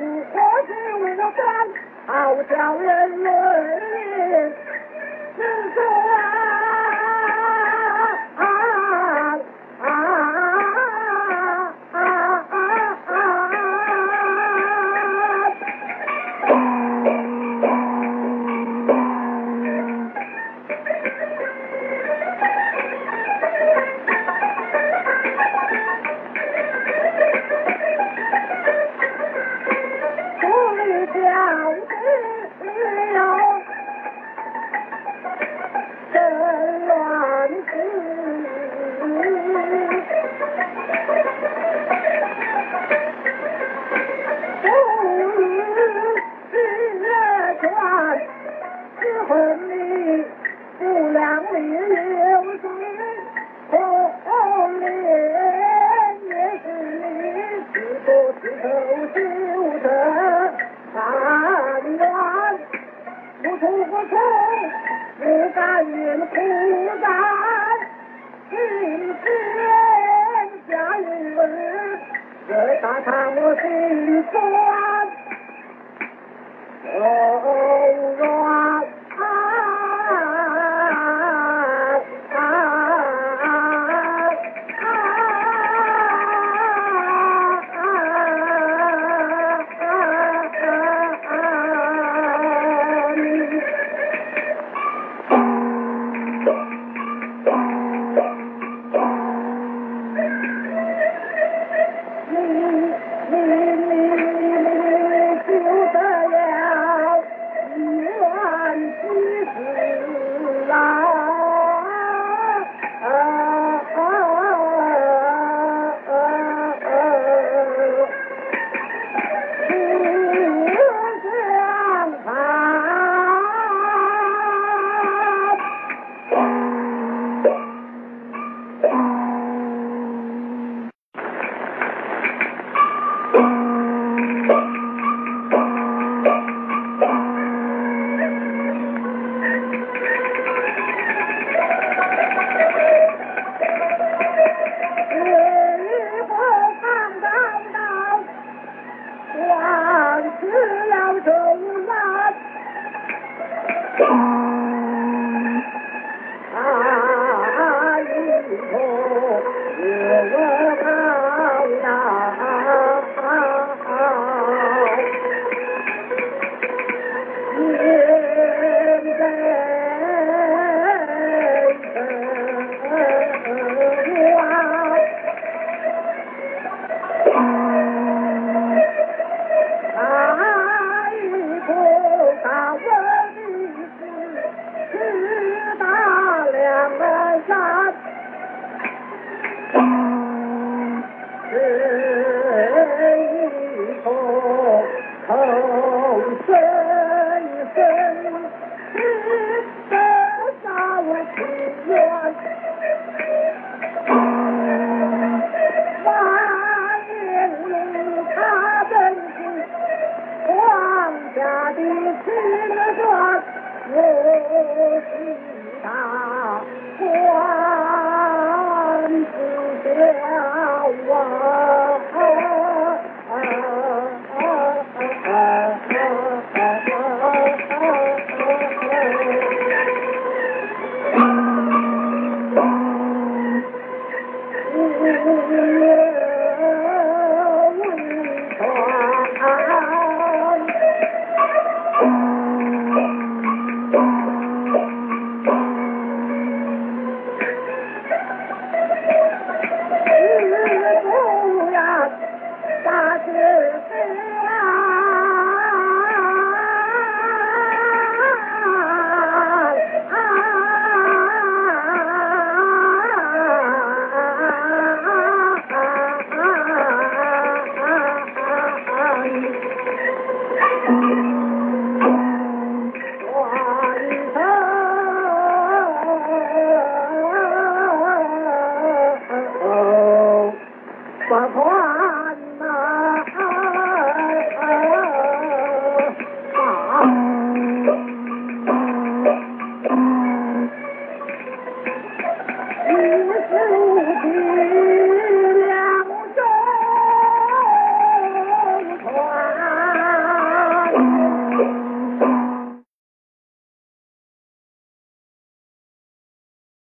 不过是为了当好娇人儿，是。甘愿苦干青天下人问这大堂我心酸